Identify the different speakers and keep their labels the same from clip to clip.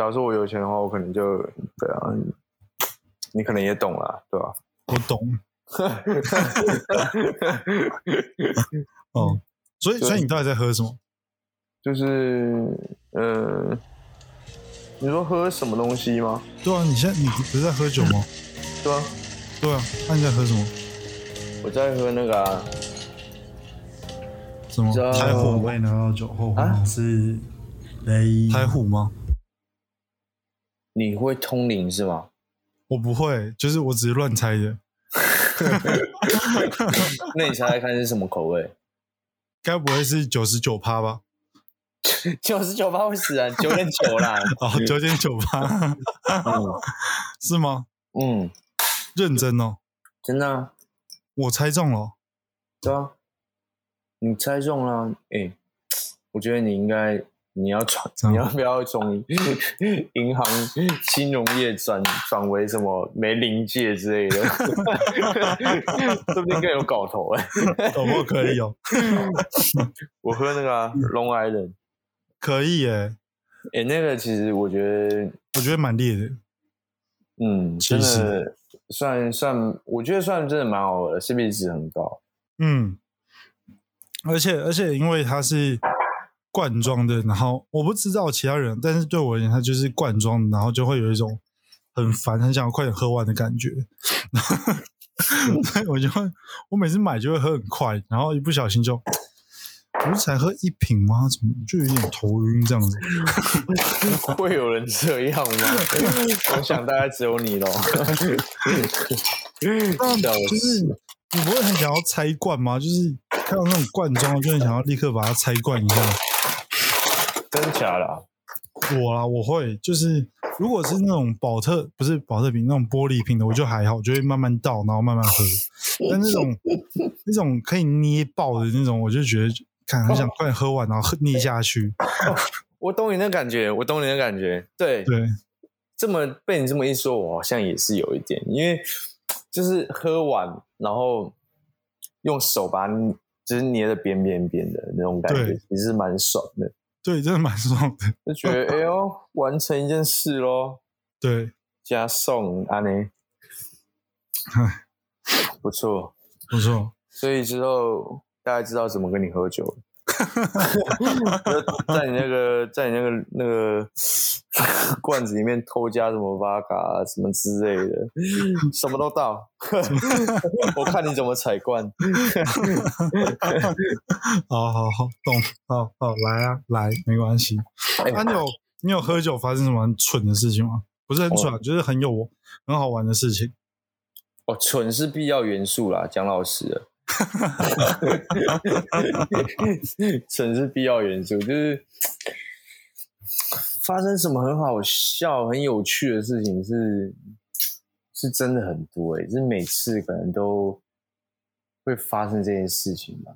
Speaker 1: 假如说我有钱的话，我可能就对啊，你可能也懂了，对吧？
Speaker 2: 我懂。哦，所以所以你到底在喝什么？
Speaker 1: 就是呃，你说喝什么东西吗？
Speaker 2: 对啊，你现在你不是在喝酒吗？
Speaker 1: 对啊，
Speaker 2: 对啊，那你在喝什么？
Speaker 1: 我在喝那个啊，
Speaker 2: 什么
Speaker 1: 这
Speaker 2: 台虎
Speaker 3: 我为拿到酒后
Speaker 1: 啊
Speaker 3: 是雷
Speaker 2: 台虎吗？
Speaker 1: 你会通灵是吗？
Speaker 2: 我不会，就是我只是乱猜的。
Speaker 1: 那你猜猜看是什么口味？
Speaker 2: 该不会是九十九趴吧？
Speaker 1: 九十九趴会死人，九点九啦。
Speaker 2: 哦，九点九趴
Speaker 1: 嗯
Speaker 2: 是吗？
Speaker 1: 嗯，
Speaker 2: 认真哦，
Speaker 1: 真的、啊，
Speaker 2: 我猜中了哦。
Speaker 1: 对啊，你猜中了。哎、我觉得你应该，你要转，你要不要从银行、金融业转转为什么没临界之类的？说不定更有搞头哎、
Speaker 2: 搞不可以哦，
Speaker 1: 我喝那个啊龙 Long Island，
Speaker 2: 可以耶，
Speaker 1: 哎、那个其实我觉得，
Speaker 2: 我觉得蛮烈的。
Speaker 1: 嗯，
Speaker 2: 其
Speaker 1: 真
Speaker 2: 实
Speaker 1: 的算算，我觉得算真的蛮好喝的，CP 值很高。
Speaker 2: 嗯，而且而且因为它是罐装的，然后我不知道其他人，但是对我而言，它就是罐装的，然后就会有一种很烦、很想要快点喝完的感觉。所以我就会，我每次买就会喝很快，然后一不小心就，不是才喝一瓶吗？怎么就有点头晕这样子？
Speaker 1: 会有人这样吗？我想大概只有你咯。
Speaker 2: 那
Speaker 1: 笑
Speaker 2: 就是你不会很想要拆罐吗？就是看到那种罐装，就很想要立刻把它拆罐一下。
Speaker 1: 真假的啊、
Speaker 2: 我啦，我会就是，如果是那种保特不是保特瓶那种玻璃瓶的，我就还好，我就会慢慢倒，然后慢慢喝。但那种那种可以捏爆的那种，我就觉得看很想快点喝完，然后喝捏下去。
Speaker 1: 我懂你的感觉，我懂你的感觉。对，
Speaker 2: 对，
Speaker 1: 这么被你这么一说，我好像也是有一点，因为就是喝完，然后用手把它就是捏的扁扁扁的那种感觉
Speaker 2: 对，
Speaker 1: 其实蛮爽的，
Speaker 2: 对，真的蛮爽的。
Speaker 1: 就觉得哎呦，完成一件事咯，
Speaker 2: 对，
Speaker 1: 加送安妮，
Speaker 2: 唉，
Speaker 1: 不错。
Speaker 2: 不错。
Speaker 1: 所以之后大概知道怎么跟你喝酒了。就 在你那个，在你那个那个罐子里面偷加什么 v 卡啊，什么之类的，什么都倒。我看你怎么采罐。
Speaker 2: 好好好，懂，好好来啊，来，没关系。
Speaker 1: 哎
Speaker 2: 那、你有你有喝酒发生什么很蠢的事情吗？不是很蠢啊，就是很有很好玩的事情。
Speaker 1: 哦，蠢是必要元素啦，讲老实的。蠢是必要元素，就是发生什么很好笑、很有趣的事情是是真的很多哎、就是每次可能都会发生这件事情吧。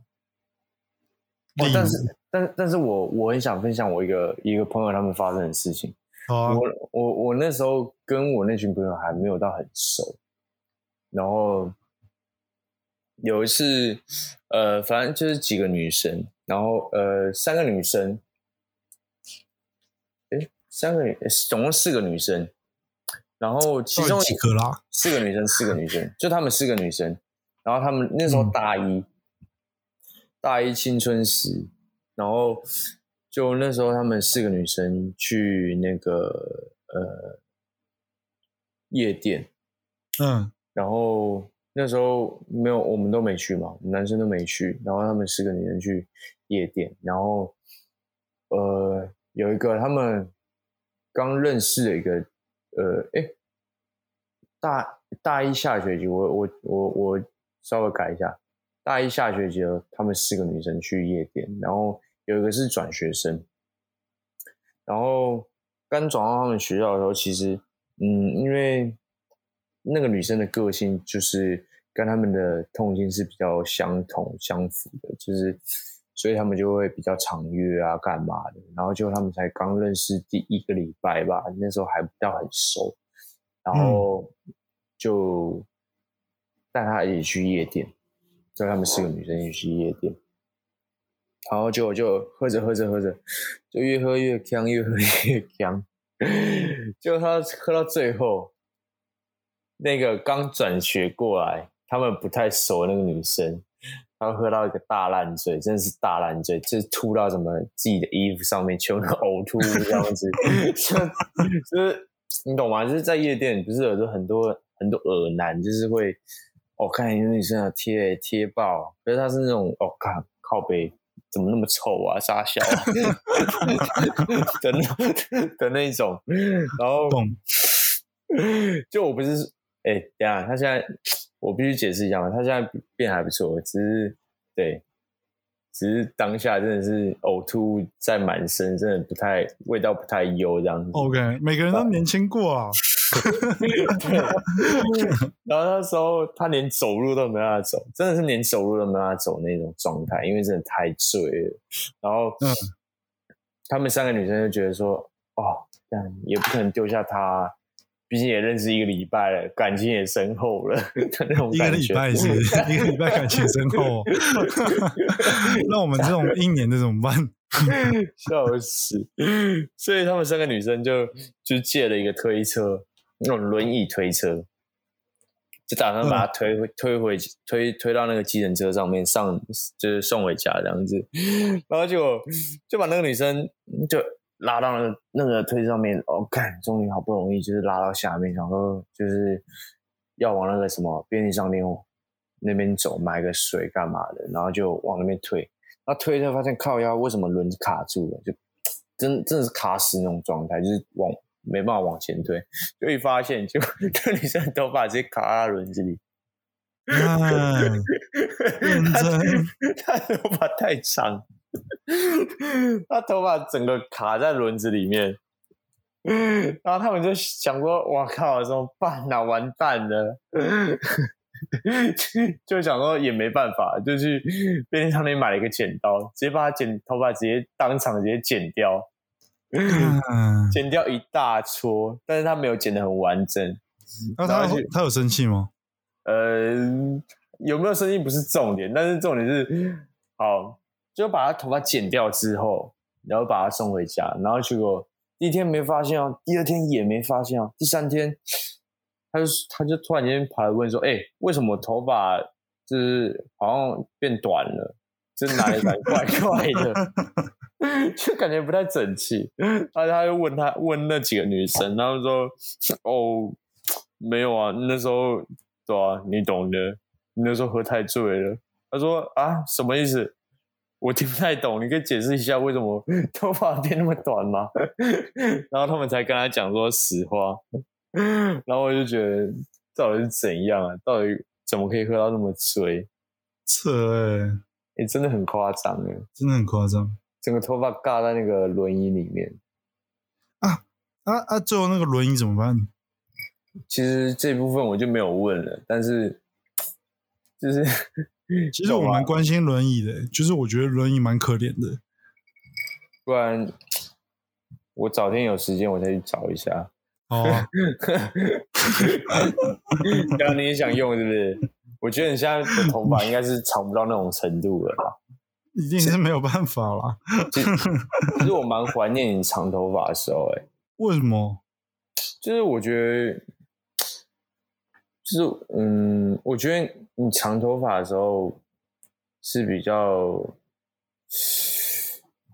Speaker 1: 哦但是但但是我我很想分享我一个一个朋友他们发生的事情。我我我那时候跟我那群朋友还没有到很熟，然后有一次，呃，反正就是几个女生，然后呃三个女生，诶，三个女，总共四个女生，然后其中
Speaker 2: 几个啦？
Speaker 1: 四个女生，四个女生，就她们四个女生，然后她们那时候
Speaker 2: 嗯。
Speaker 1: 大一，大一青春时，然后就那时候她们四个女生去那个呃夜店，
Speaker 2: 嗯，
Speaker 1: 然后那时候没有，我们都没去嘛，男生都没去，然后他们四个女生去夜店，然后呃有一个他们刚认识的一个呃哎大大一下学期，我我我我稍微改一下，大一下学期他们四个女生去夜店，然后有一个是转学生，然后刚转到他们学校的时候，其实嗯，因为那个女生的个性就是跟他们的痛经是比较相同相符的，就是所以他们就会比较常约啊，干嘛的。然后就他们才刚认识第一个礼拜吧，那时候还不到很熟，然后就带她一起去夜店，叫他们四个女生一起去夜店。然后就就喝着喝着喝着，就越喝越呛，越喝越呛。就他喝到最后，那个刚转学过来，他们不太熟那个女生，她喝到一个大烂醉，真的是大烂醉，就是吐到什么自己的衣服上面，全部都呕吐这样子，就就是你懂吗？就是在夜店，不是有很多很多耳男，就是会我、看一个女生啊贴贴爆，可是她是那种哦靠靠背。怎么那么臭啊，傻笑啊 的那的那一种，然后 就我不是，哎、等一下，他现在我必须解释一下嘛，他现在变还不错，只是对，只是当下真的是呕吐在满身，真的不太味道不太优这样子。
Speaker 2: OK，每个人都年轻过啊。
Speaker 1: 然后那时候他连走路都没办法走，真的是连走路都没办法走那种状态，因为真的太醉了。然后，
Speaker 2: 嗯
Speaker 1: 他们三个女生就觉得说，哦，这样也不可能丢下他，毕竟也认识一个礼拜了，感情也深厚了那种
Speaker 2: 一个。礼拜是一个礼拜感情深厚、哦，那我们这种一年的怎么办？
Speaker 1: 笑死！所以他们三个女生就就借了一个推车，那种轮椅推车，就打算把它推回、推回推推到那个计程车上面上，就是送回家这样子。然后结果就把那个女生就拉到那个那个推车上面，哦，看，终于好不容易就是拉到下面，想说就是要往那个什么便利商店那边走，买个水干嘛的，然后就往那边推。那推着发现靠腰为什么轮子卡住了，就真真的是卡死那种状态，就是往没办法往前推，就一发现就这女生的头发直接卡在轮子里，
Speaker 2: 啊，认真，
Speaker 1: 她头发太长，她头发整个卡在轮子里面。然后他们就想说：“我靠，怎么办啊？完蛋了！” 就想说也没办法，就去便利商店买了一个剪刀，直接把他剪头发直接当场直接剪掉，
Speaker 2: 嗯，
Speaker 1: 剪掉一大撮，但是他没有剪得很完整。
Speaker 2: 那他他有生气吗？
Speaker 1: 呃，有没有生气不是重点，但是重点是，好，就把他头发剪掉之后，然后把他送回家，然后结果第一天没发现哦，第二天也没发现哦，第三天他就他就突然间跑来问说，哎、为什么头发就是好像变短了，就是哪里感觉怪怪的，就感觉不太整齐，他他就问他问那几个女生，然后说，哦，没有啊，那时候对啊，你懂的，你那时候喝太醉了。他说啊，什么意思？我听不太懂，你可以解释一下为什么 头发变那么短吗？然后他们才跟他讲说实话，然后我就觉得到底是怎样啊？到底怎么可以喝到那么醉？
Speaker 2: 扯哎、
Speaker 1: 也、真的很夸张哎，
Speaker 2: 真的很夸张
Speaker 1: 整个头发尬在那个轮椅里面
Speaker 2: 啊。啊啊！最后那个轮椅怎么办？
Speaker 1: 其实这部分我就没有问了，但是 就是
Speaker 2: 其实我蛮关心轮椅的、就是我觉得轮椅蛮可怜的。
Speaker 1: 不然我早天有时间我再去找一下。
Speaker 2: 哦啊，
Speaker 1: 刚刚你也想用是不是？我觉得你现在的头发应该是长不到那种程度了吧？
Speaker 2: 一定是没有办法啦。
Speaker 1: 其实其实我蛮怀念你长头发的时候、欸，
Speaker 2: 为什么？
Speaker 1: 就是我觉得，就是嗯，我觉得你长头发的时候是比较，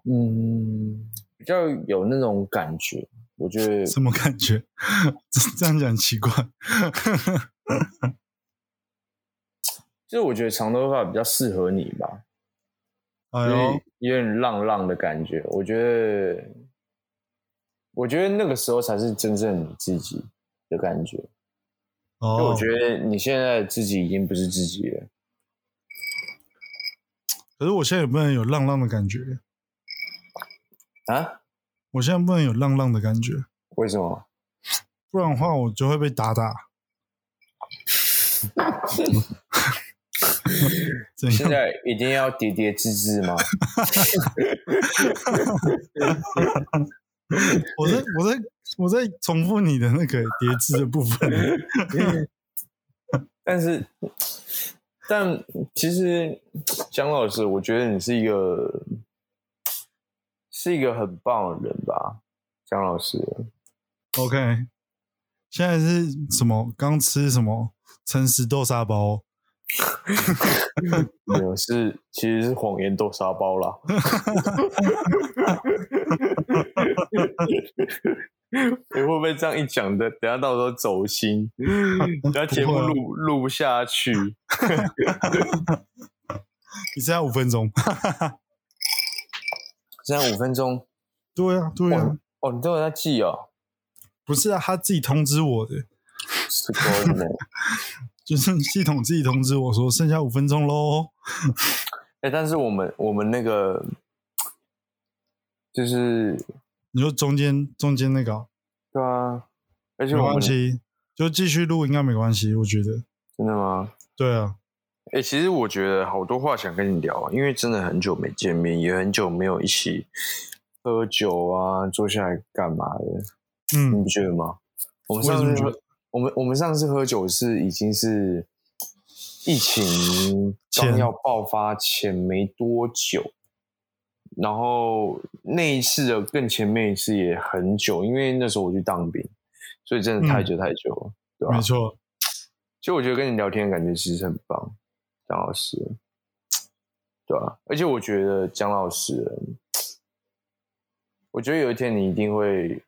Speaker 1: 嗯，比较有那种感觉。我觉得
Speaker 2: 什么感觉？这这样讲很奇怪。
Speaker 1: 就是我觉得长头发比较适合你吧，就
Speaker 2: 哎呦
Speaker 1: 是，有点浪浪的感觉。我觉得，我觉得那个时候才是真正你自己的感觉。就
Speaker 2: 哦
Speaker 1: 我，觉得你现在自己已经不是自己了。
Speaker 2: 可是我现在也不能有浪浪的感觉，
Speaker 1: 啊？
Speaker 2: 我现在不能有浪浪的感觉，
Speaker 1: 为什么？
Speaker 2: 不然的话我就会被打打。怎
Speaker 1: 现？在一定要叠叠字字吗？
Speaker 2: 我在我在我在重复你的那个叠字的部分。
Speaker 1: 但是，但其实姜老师，我觉得你是一个是一个很棒的人吧，姜老师。
Speaker 2: OK，现在是什么？刚吃什么？诚实豆沙包。
Speaker 1: 没有是其实是谎言豆沙包啦。你会不会这样一讲的？等下到时候走心，等下节目录录不下去。
Speaker 2: 你剩下五分钟。
Speaker 1: 剩下五分钟，
Speaker 2: 对啊，对啊，
Speaker 1: 哦，你都有在记哦，
Speaker 2: 不是啊，他自己通知我的，
Speaker 1: 是够的。
Speaker 2: 就是系统自己通知我说剩下五分钟喽。
Speaker 1: 哎、但是我们我们那个就是
Speaker 2: 你说中间中间那个啊
Speaker 1: 对啊，而且
Speaker 2: 没关系，就继续录应该没关系，我觉得。
Speaker 1: 真的吗？
Speaker 2: 对啊，
Speaker 1: 哎、其实我觉得好多话想跟你聊啊，因为真的很久没见面，也很久没有一起喝酒啊，坐下来干嘛的，嗯你
Speaker 2: 嗯
Speaker 1: 不，觉得吗？我们上次我们我们上次喝酒是已经是疫情
Speaker 2: 前
Speaker 1: 刚要爆发前没多久，然后那一次的更前面一次也很久，因为那时候我去当兵，所以真的太
Speaker 2: 嗯。
Speaker 1: 久太久了，对吧、
Speaker 2: 没错，
Speaker 1: 其实我觉得跟你聊天的感觉其实很棒，张老师，对吧、而且我觉得江老师，我觉得有一天你一定会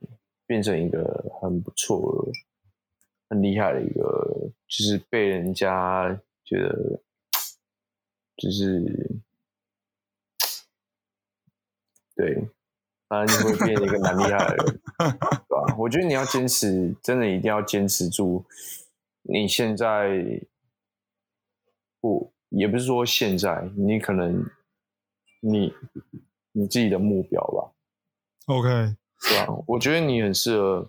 Speaker 1: 变成一个很不错、很厉害的一个，就是被人家觉得就是对，反正你会变成一个蛮厉害的人，对吧？我觉得你要坚持，真的一定要坚持住。你现在不，也不是说现在，你可能你你自己的目标吧
Speaker 2: ，OK，
Speaker 1: 对吧？我觉得你很适合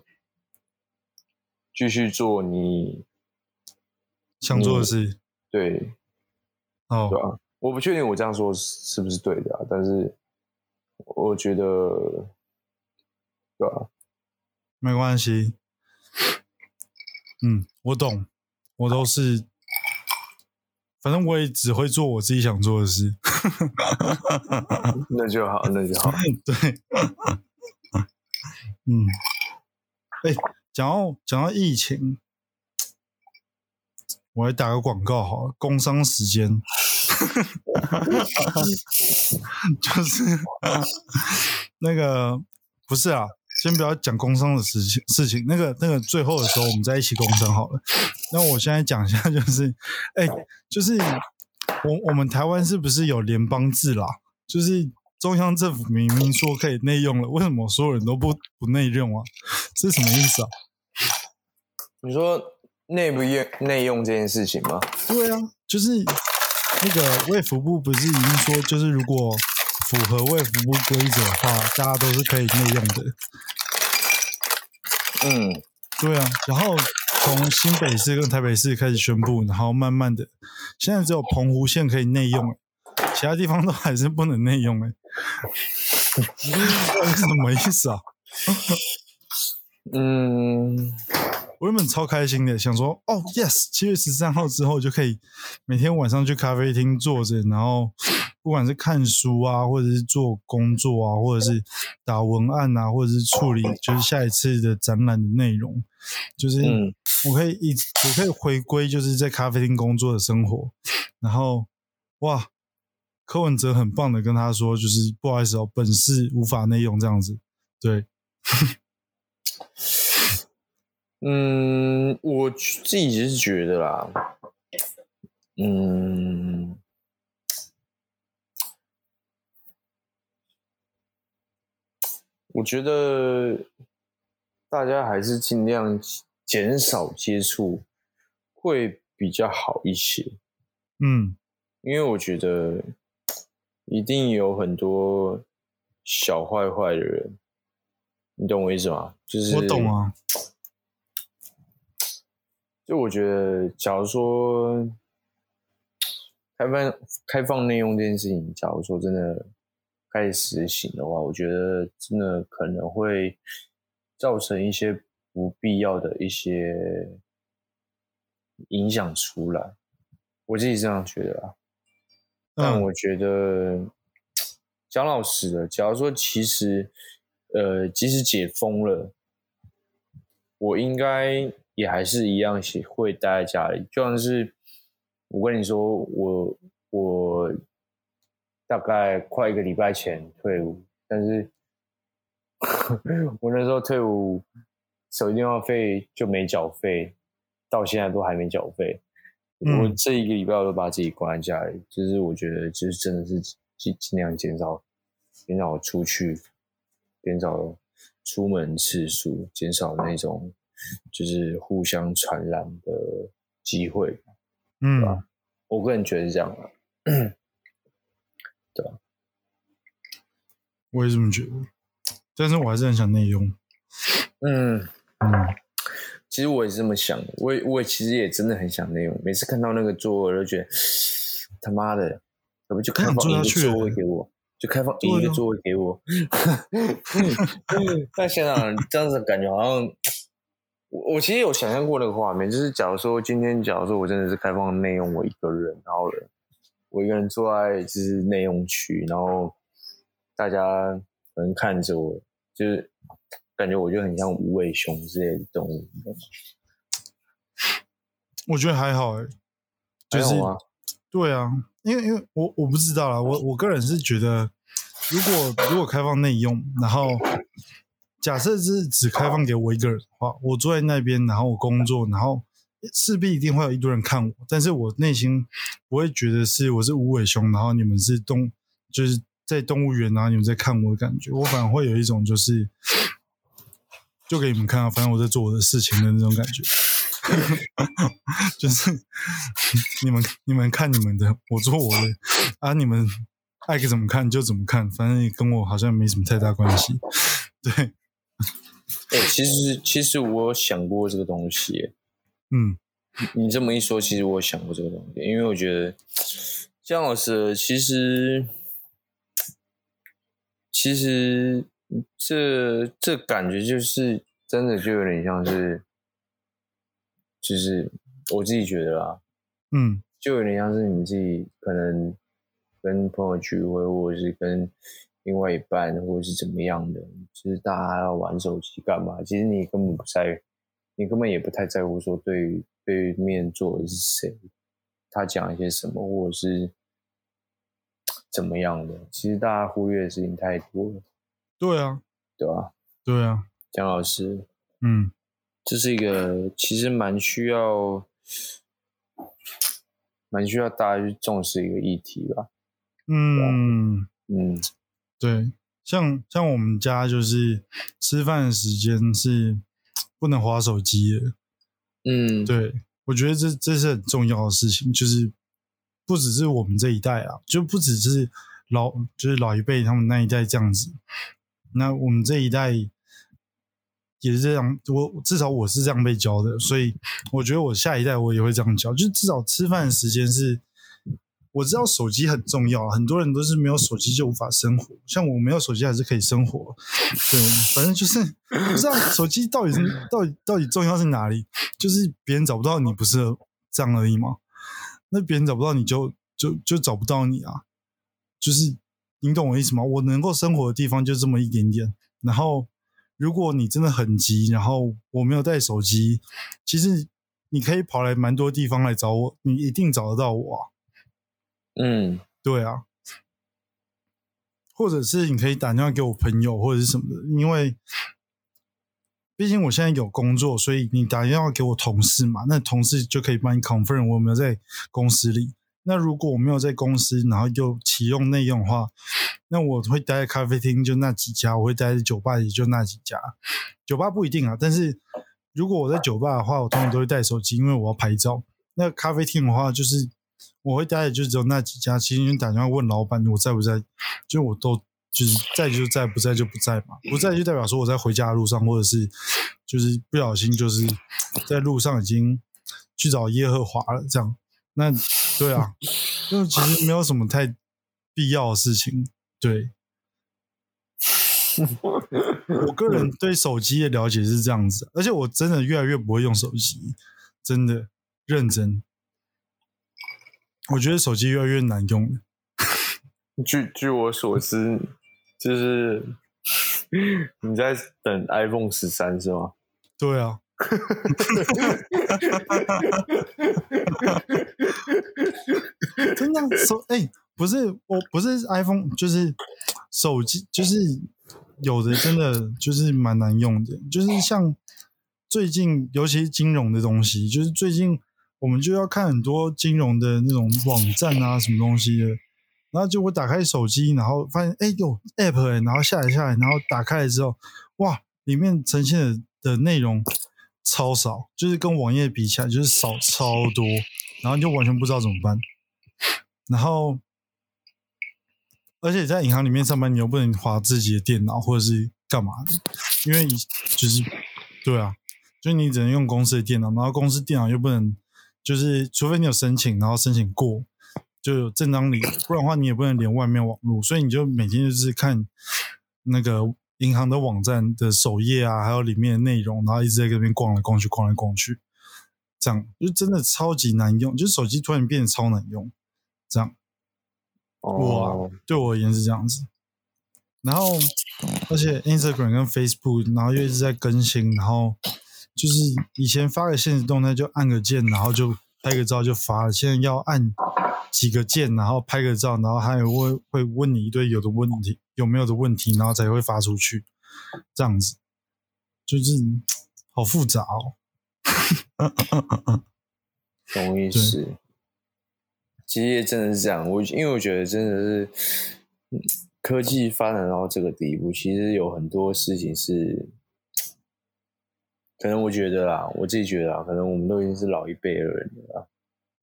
Speaker 1: 继续做你
Speaker 2: 想做的事。
Speaker 1: 对哦对
Speaker 2: 哦，
Speaker 1: 吧？我不确定我这样说是不是对的、啊，但是我觉得对吧？
Speaker 2: 没关系。嗯，我懂，我都是，反正我也只会做我自己想做的事。
Speaker 1: 那就好，那就好。
Speaker 2: 对，嗯，哎、讲到讲到疫情，我来打个广告好了，工商时间，就是那个不是啊，先不要讲工伤的事情事情，那个那个最后的时候我们在一起工伤好了。那我现在讲一下，就是哎、就是我我们台湾是不是有联邦制啦？就是中央政府明明说可以内用了，为什么所有人都不不内用啊？这是什么意思啊？
Speaker 1: 你说内不用内用这件事情吗？
Speaker 2: 对啊，就是那个卫福部不是已经说，就是如果符合卫福部规则的话，大家都是可以内用的。
Speaker 1: 嗯，
Speaker 2: 对啊，然后从新北市跟台北市开始宣布，然后慢慢的，现在只有澎湖县可以内用，欸其他地方都还是不能内用哎。这是什么意思啊？
Speaker 1: 嗯，
Speaker 2: 我原本超开心的，想说哦，yes，七月十三号之后就可以每天晚上去咖啡厅坐着，然后 不管是看书啊，或者是做工作啊，或者是打文案啊，或者是处理就是下一次的展览的内容，就是
Speaker 1: 嗯。
Speaker 2: 我可以一我可以回归就是在咖啡厅工作的生活，然后哇，柯文哲很棒的跟他说，就是不好意思哦，本市无法内用这样子，对，
Speaker 1: 嗯，我自己是觉得啦，嗯，我觉得大家还是尽量减少接触会比较好一些，
Speaker 2: 嗯，
Speaker 1: 因为我觉得一定有很多小坏坏的人，你懂我意思吗？就是
Speaker 2: 我懂啊，
Speaker 1: 就我觉得，假如说开放开放内用这件事情，假如说真的开始实行的话，我觉得真的可能会造成一些不必要的一些影响出来。我自己是这样觉得啊，但
Speaker 2: 嗯
Speaker 1: 我觉得讲老实的，假如说其实呃，即使解封了，我应该也还是一样喜会待在家里，就像是我跟你说，我我大概快一个礼拜前退伍，但是 我那时候退伍，手机电话费就没缴费，到现在都还没缴费。我
Speaker 2: 嗯
Speaker 1: 这一个礼拜我都把自己关在家里，就是我觉得就是真的是尽尽量减少减少出去，减少出门次数，减少那种就是互相传染的机会。
Speaker 2: 嗯，
Speaker 1: 我个人觉得是这样的。
Speaker 2: 对吧我也这么觉得，但是我还是很想内用。
Speaker 1: 嗯，
Speaker 2: 嗯，
Speaker 1: 其实我也是这么想的，我也我也其实也真的很想内用。每次看到那个座位，我就觉得他妈的，可不就开
Speaker 2: 很
Speaker 1: 放一个座位给我，就开放一个座位给我。但想想这样子感觉好像，我我其实有想象过那个画面，就是假如说今天假如说我真的是开放内用，我一个人，然后我一个人坐在就是内用区，然后大家可能看着我，就是感觉我就很像无尾熊之类的动物。
Speaker 2: 我觉得还好哎、就是对啊，因为因为我我不知道啦，我我个人是觉得，如果如果开放内用，然后假设是只开放给我一个人的话，我坐在那边，然后我工作，然后势必一定会有一堆人看我，但是我内心不会觉得是我是无尾熊，然后你们是动，就是在动物园，然后你们在看我的感觉，我反而会有一种就是就给你们看啊，反正我在做我的事情的那种感觉。就是你们你们看你们的，我做我的啊，你们爱怎么看就怎么看，反正跟我好像没什么太大关系。对，
Speaker 1: 哎、其实其实我想过这个东西，
Speaker 2: 嗯。
Speaker 1: 你这么一说，其实我想过这个东西，因为我觉得姜老师其实其实这这感觉就是真的就有点像是，就是我自己觉得啦，
Speaker 2: 嗯。
Speaker 1: 就有点像是你自己可能跟朋友聚会，或者是跟另外一半，或者是怎么样的，就是大家要玩手机干嘛？其实你根本不在，你根本也不太在乎说对对面坐的是谁，他讲一些什么，或者是怎么样的。其实大家忽略的事情太多了，
Speaker 2: 对啊，
Speaker 1: 对吧？
Speaker 2: 对啊，
Speaker 1: 蒋老师，
Speaker 2: 嗯
Speaker 1: 这是一个其实蛮需要，蛮需要大家去重视一个议题吧。
Speaker 2: 嗯，
Speaker 1: 嗯
Speaker 2: 对，像像我们家就是吃饭的时间是不能划手机的。
Speaker 1: 嗯，
Speaker 2: 对，我觉得这这是很重要的事情，就是不只是我们这一代啊，就不只是老就是老一辈他们那一代这样子，那我们这一代也是这样，我至少我是这样被教的，所以我觉得我下一代我也会这样教，就至少吃饭的时间是。我知道手机很重要，很多人都是没有手机就无法生活。像我没有手机还是可以生活，对，反正就是不知道手机到底是到底到底重要是哪里，就是别人找不到你，不是这样而已吗？那别人找不到你就就就找不到你啊，就是你懂我意思吗？我能够生活的地方就这么一点点，然后如果你真的很急，然后我没有带手机，其实你可以跑来蛮多地方来找我，你一定找得到我啊。
Speaker 1: 嗯
Speaker 2: 对啊，或者是你可以打电话给我朋友或者是什么的，因为毕竟我现在有工作，所以你打电话给我同事嘛，那同事就可以帮你 confirm 我有没有在公司里。那如果我没有在公司，然后又启用内用的话，那我会待在咖啡厅，就那几家；我会待在酒吧，也就那几家。酒吧不一定啊，但是如果我在酒吧的话，我通常都会带手机，因为我要拍照。那咖啡厅的话，就是我会待的就只有那几家。其实你打电话问老板我在不在，就我都就是在就在，不在就不在嘛。不在就代表说我在回家的路上，或者是就是不小心就是在路上已经去找耶和华了这样。那对啊，就其实没有什么太必要的事情。对，我个人对手机的了解是这样子，而且我真的越来越不会用手机，真的认真。我觉得手机越来越难用了。
Speaker 1: 据据我所知，就是 你在等 iPhone 十三是吗？
Speaker 2: 对啊，真的手哎、不是我不是 iPhone，就是手机，就是有的真的就是蛮难用的，就是像最近尤其是金融的东西，就是最近我们就要看很多金融的那种网站啊，什么东西的。然后就我打开手机，然后发现哎有 app 哎、然后下载下来，然后打开来之后，哇，里面呈现的的内容超少，就是跟网页比起来就是少超多，然后就完全不知道怎么办。然后，而且在银行里面上班，你又不能划自己的电脑或者是干嘛的，因为就是对啊，就是你只能用公司的电脑，然后公司电脑又不能，就是除非你有申请，然后申请过就有正当理由，不然的话你也不能连外面网络，所以你就每天就是看那个银行的网站的首页啊，还有里面的内容，然后一直在那边逛来逛去，逛来逛去，这样就真的超级难用，就是手机突然变得超难用，这样。我、
Speaker 1: 哦，
Speaker 2: 对我而言是这样子。然后，而且 Instagram 跟 Facebook，然后又一直在更新，然后就是以前发个现实动态就按个键，然后就拍个照就发了，现在要按几个键，然后拍个照，然后还有会会问你一堆有的问题有没有的问题，然后才会发出去，这样子就是好复杂哦。
Speaker 1: 懂意思。其实也真的是这样，我因为我觉得真的是嗯科技发展到这个地步，其实有很多事情是，可能我觉得啦，我自己觉得啊，可能我们都已经是老一辈的人了啦，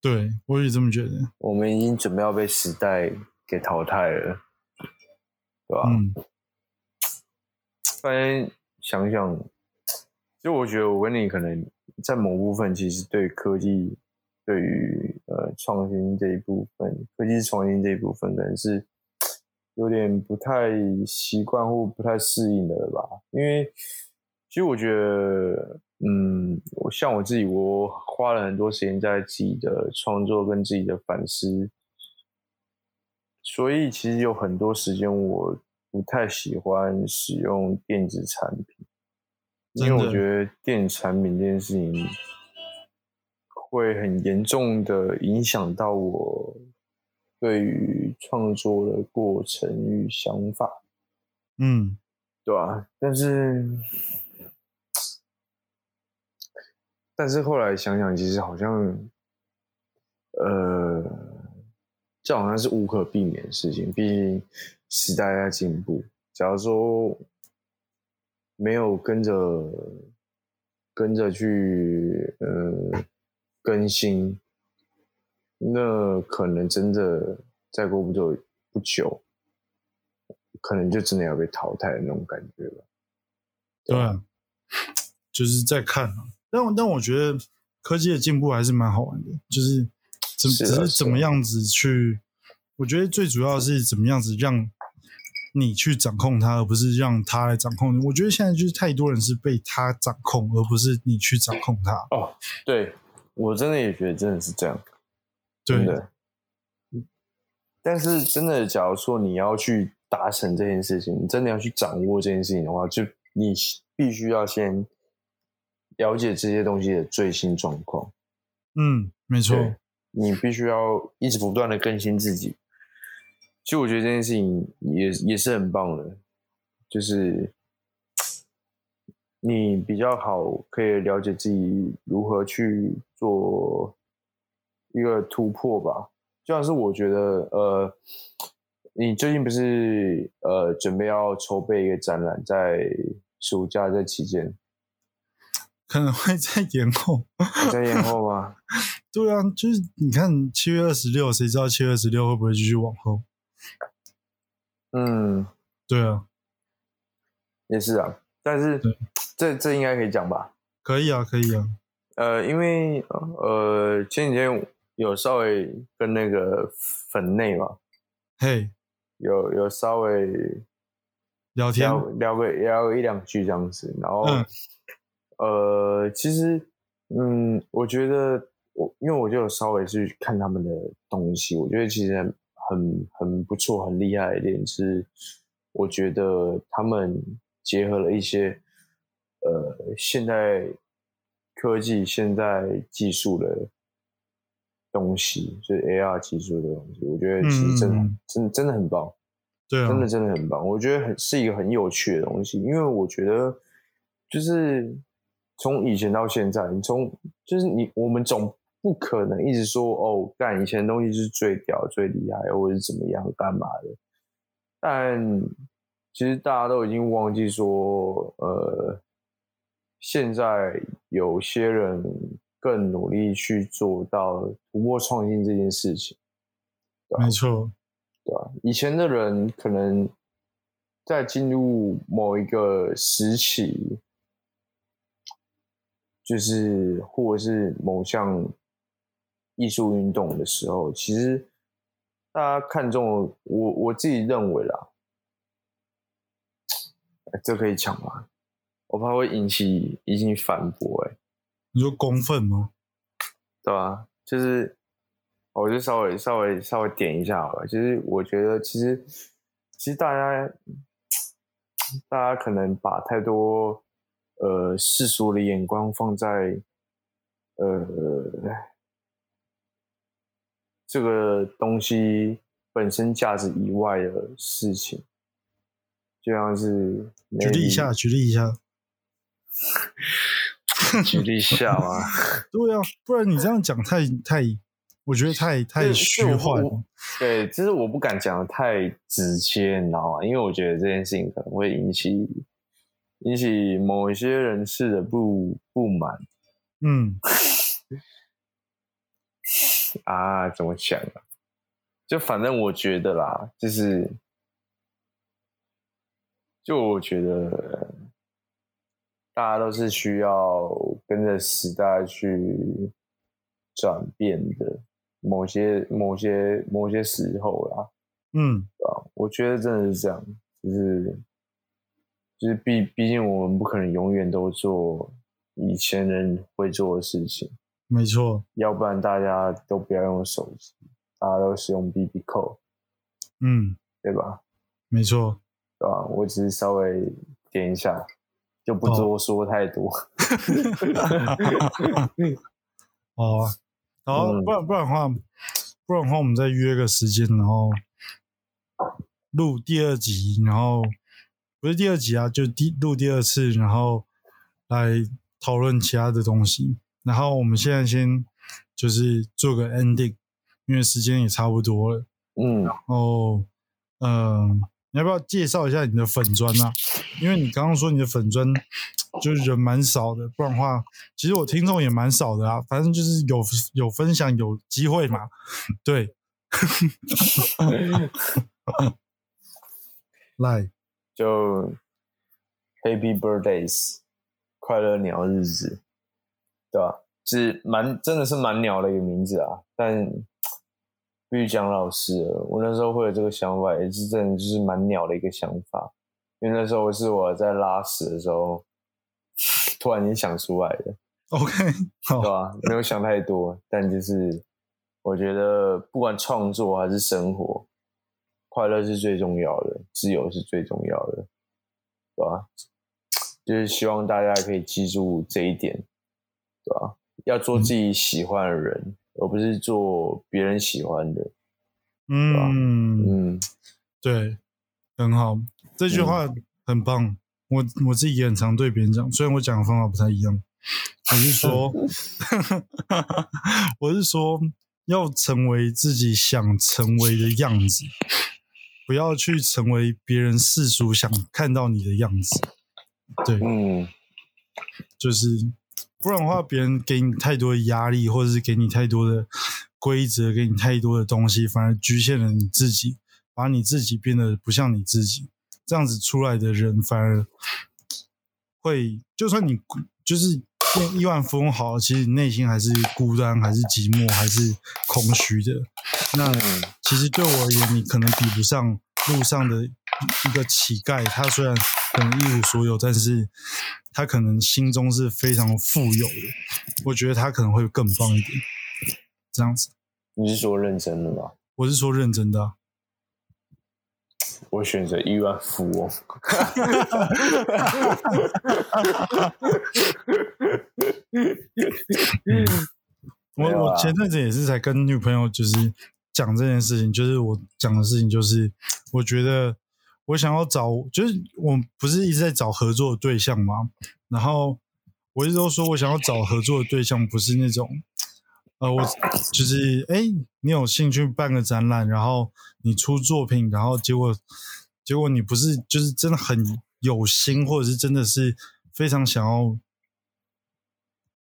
Speaker 2: 对我也这么觉得。
Speaker 1: 我们已经准备要被时代给淘汰了，对吧？
Speaker 2: 嗯，
Speaker 1: 反正想想，就我觉得我跟你可能在某部分其实对科技，对于呃创新这一部分，科技创新这一部分可能是有点不太习惯或不太适应的了吧。因为其实我觉得，嗯，我像我自己，我花了很多时间在自己的创作跟自己的反思，所以其实有很多时间我不太喜欢使用电子产品，因为我觉得电子产品这件事情会很严重的影响到我对于创作的过程与想法，
Speaker 2: 嗯，
Speaker 1: 对吧、但是，但是后来想想，其实好像，呃，这好像是无可避免的事情。毕竟时代在进步，假如说没有跟着跟着去呃更新，那可能真的再过不久不久，可能就真的要被淘汰的那种感觉了。
Speaker 2: 对，就是在看。但我但我觉得科技的进步还是蛮好玩的，就是怎只是怎么样子去，我觉得最主要是怎么样子让你去掌控它，而不是让它来掌控你。我觉得现在就是太多人是被它掌控，而不是你去掌控它。
Speaker 1: 哦，对我真的也觉得真的是这样，
Speaker 2: 对
Speaker 1: 真的。但是真的，假如说你要去达成这件事情，你真的要去掌握这件事情的话，就你必须要先了解这些东西的最新状况。
Speaker 2: 嗯，没错，
Speaker 1: 你必须要一直不断的更新自己。其实我觉得这件事情也也是很棒的，就是你比较好可以了解自己如何去做一个突破吧。就像是我觉得，呃，你最近不是呃准备要筹备一个展览，在暑假这期间，
Speaker 2: 可能会再延后。
Speaker 1: 你在延后吧？
Speaker 2: 对啊，就是你看七月二十六，谁知道七月二十六会不会继续往后？
Speaker 1: 嗯，
Speaker 2: 对啊，
Speaker 1: 也是啊，但是
Speaker 2: 对
Speaker 1: 这这应该可以讲吧？
Speaker 2: 可以啊，可以啊。
Speaker 1: 呃，因为呃前几天有稍微跟那个粉内嘛，
Speaker 2: 嘿，
Speaker 1: 有有稍微
Speaker 2: 聊天，
Speaker 1: 聊聊个聊个一两句这样子，然后、
Speaker 2: 嗯
Speaker 1: 呃，其实嗯，我觉得我因为我就有稍微去看他们的东西，我觉得其实很很很不错，很厉害的一点是，我觉得他们结合了一些呃现代科技、现代技术的东西，就是 AR 技术的东西，我觉得其实真的、
Speaker 2: 嗯
Speaker 1: 真的真的很棒。
Speaker 2: 对啊，
Speaker 1: 真的真的很棒，我觉得很是一个很有趣的东西，因为我觉得就是从以前到现在，你从就是你我们总不可能一直说哦，干以前的东西是最屌、最厉害，或者是怎么样干嘛的，但其实大家都已经忘记说，呃，现在有些人更努力去做到突破创新这件事情。
Speaker 2: 没错，
Speaker 1: 对吧？以前的人可能在进入某一个时期，就是或者是某项艺术运动的时候，其实大家看中我我自己认为啦，哎这可以讲吗？我怕会引起引起反驳、欸，
Speaker 2: 你说公愤吗？
Speaker 1: 对吧？就是，我就稍微稍微稍微点一下好了。就是我觉得，其实其实大家大家可能把太多呃世俗的眼光放在呃这个东西本身价值以外的事情，就像是
Speaker 2: 举例一下，举例一下。
Speaker 1: 举例一下嘛。
Speaker 2: 对啊，不然你这样讲太太，我觉得太太虚幻了。
Speaker 1: 对，其实我不敢讲的太直接，你知道吗？因为我觉得这件事情可能会引起引起某一些人士的不不满
Speaker 2: 嗯，
Speaker 1: 啊。怎么讲啊？就反正我觉得啦，就是就我觉得大家都是需要跟着时代去转变的，某些某些某些时候啦。
Speaker 2: 嗯，啊
Speaker 1: 我觉得真的是这样，就是就是毕毕竟我们不可能永远都做以前人会做的事情，
Speaker 2: 没错。
Speaker 1: 要不然大家都不要用手机，大家都使用 BB 扣，
Speaker 2: 嗯，
Speaker 1: 对吧？
Speaker 2: 没错。
Speaker 1: 对吧？我只是稍微点一下，就不多说太多。
Speaker 2: 好啊，然后
Speaker 1: 嗯
Speaker 2: 不然不然的话，不然的话，我们再约个时间，然后录第二集，然后不是第二集啊，就第录第二次，然后来讨论其他的东西。然后我们现在先就是做个 ending，因为时间也差不多了。
Speaker 1: 嗯，
Speaker 2: 哦，嗯、你要不要介绍一下你的粉砖啊？因为你刚刚说你的粉砖就是人蛮少的，不然的话，其实我听众也蛮少的啊。反正就是有有分享有机会嘛，对。来，
Speaker 1: 就 Happy Birthdays，快乐鸟日子，对吧？是蛮真的是蛮鸟的一个名字啊，但必须讲老实，我那时候会有这个想法，也是真的就是蛮鸟的一个想法，因为那时候是我在拉屎的时候 突然间想出来的，
Speaker 2: OK，好
Speaker 1: 对，吧？没有想太多，但就是我觉得不管创作还是生活，快乐是最重要的，自由是最重要的，对吧？就是希望大家可以记住这一点，对吧？要做自己喜欢的人，而不是做别人喜欢的。
Speaker 2: 嗯，
Speaker 1: 嗯，
Speaker 2: 对，很好，这句话很棒。我我自己也很常对别人讲，虽然我讲的方法不太一样。我是说，我是说，要成为自己想成为的样子，不要去成为别人世俗想看到你的样子。对，
Speaker 1: 嗯，
Speaker 2: 就是不然的话，别人给你太多的压力，或者是给你太多的规则，给你太多的东西，反而局限了你自己，把你自己变得不像你自己。这样子出来的人，反而会，就算你就是变亿万富翁好了，其实你内心还是孤单，还是寂寞，还是空虚的。那
Speaker 1: 嗯
Speaker 2: 其实对我而言，你可能比不上路上的一个乞丐。他虽然可能一无所有，但是他可能心中是非常富有的。我觉得他可能会更棒一点。这样子，
Speaker 1: 你是说认真的吗？
Speaker 2: 我是说认真的啊、
Speaker 1: 我选择亿万富翁。
Speaker 2: 我我前阵子也是才跟女朋友就是讲这件事情，就是我讲的事情，就是我觉得我想要找，就是我不是一直在找合作的对象嘛，然后我一直都说我想要找合作的对象，不是那种，呃，我 就是哎，你有兴趣办个展览，然后你出作品，然后结果结果你不是就是真的很有心，或者是真的是非常想要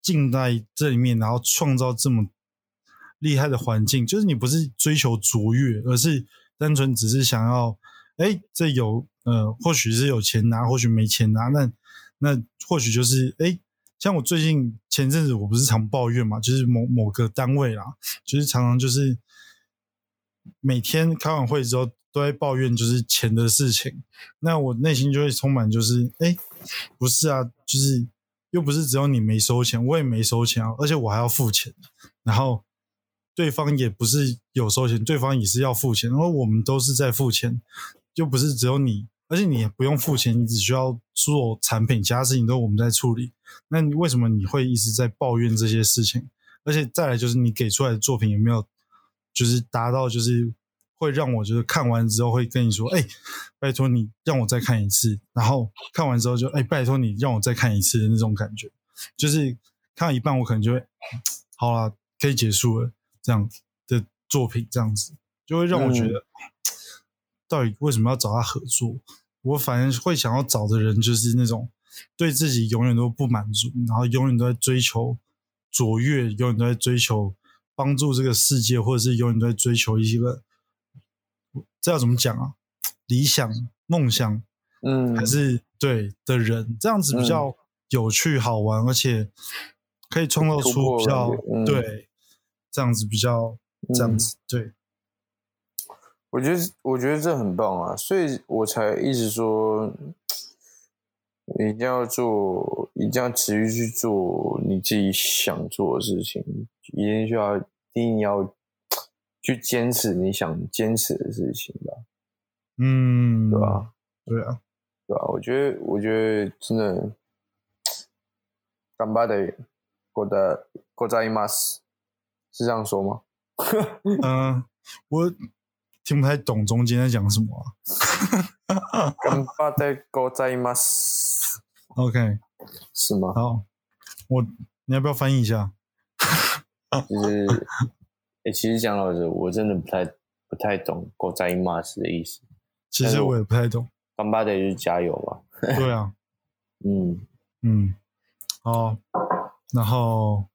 Speaker 2: 进在这里面，然后创造这么厉害的环境，就是你不是追求卓越，而是单纯只是想要，哎，这有呃，或许是有钱拿，或许没钱拿，那那或许就是哎，像我最近前阵子我不是常抱怨嘛，就是某某个单位啦，就是常常就是每天开完会之后都在抱怨就是钱的事情，那我内心就会充满就是哎，不是啊，就是又不是只有你没收钱，我也没收钱啊，而且我还要付钱，然后对方也不是有收钱，对方也是要付钱，然后我们都是在付钱，又不是只有你，而且你也不用付钱，你只需要做产品，其他事情都我们在处理。那你为什么你会一直在抱怨这些事情？而且再来就是你给出来的作品有没有，就是达到就是会让我就是看完之后会跟你说，哎、拜托你让我再看一次，然后看完之后就哎、拜托你让我再看一次的那种感觉，就是看到一半我可能就会好了，可以结束了这样的作品，这样子就会让我觉得、到底为什么要找他合作？我反而会想要找的人就是那种对自己永远都不满足，然后永远都在追求卓越，永远都在追求帮助这个世界，或者是永远都在追求一个这要怎么讲啊？理想、梦想
Speaker 1: 嗯，
Speaker 2: 还是对的人，这样子比较有趣、好玩，而且可以创造出比较对这样子比较这样
Speaker 1: 嗯。
Speaker 2: 子对，
Speaker 1: 我觉得我觉得这很棒啊，所以我才一直说，你一定要做，一定要持续去做你自己想做的事情，一定需要，一定要去坚持你想坚持的事情吧，
Speaker 2: 嗯，
Speaker 1: 对吧？
Speaker 2: 对啊，
Speaker 1: 对吧？我觉得，我觉得真的，干巴的，过的过在吗？是这样说吗？
Speaker 2: 嗯、我听不太懂中间在讲什么啊。
Speaker 1: 干巴的过在吗
Speaker 2: ？OK，
Speaker 1: 是吗？
Speaker 2: 好，我你要不要翻译一下？
Speaker 1: 就是，诶、其实讲老实，我真的不太不太懂“过在吗”的意思。
Speaker 2: 其实我也不太懂。
Speaker 1: 干巴的就是加油嘛。
Speaker 2: 对啊，
Speaker 1: 嗯，
Speaker 2: 嗯，好，然后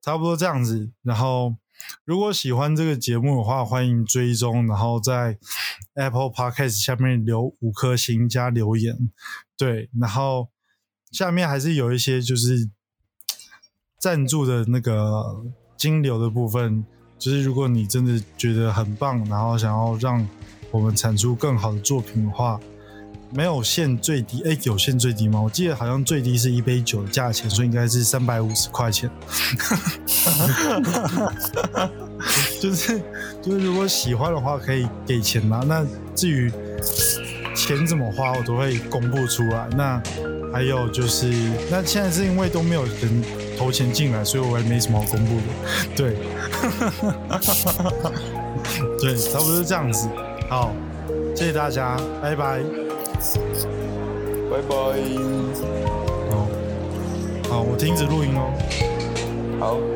Speaker 2: 差不多这样子。然后，如果喜欢这个节目的话，欢迎追踪，然后在 Apple Podcast 下面留五颗星加留言。对，然后下面还是有一些就是赞助的那个金流的部分，就是如果你真的觉得很棒，然后想要让我们产出更好的作品的话，没有限最低，哎，有限最低吗？我记得好像最低是一杯酒的价钱，所以应该是三百五十块钱。就 是就是，如果喜欢的话，可以给钱嘛。那至于钱怎么花，我都会公布出来。那还有就是，那现在是因为都没有人投钱进来，所以我也没什么好公布的。对，对，差不多是这样子。好，谢谢大家，拜拜。
Speaker 1: 拜拜。
Speaker 2: 好，好，我停止录音哦。
Speaker 1: 好。
Speaker 2: 好。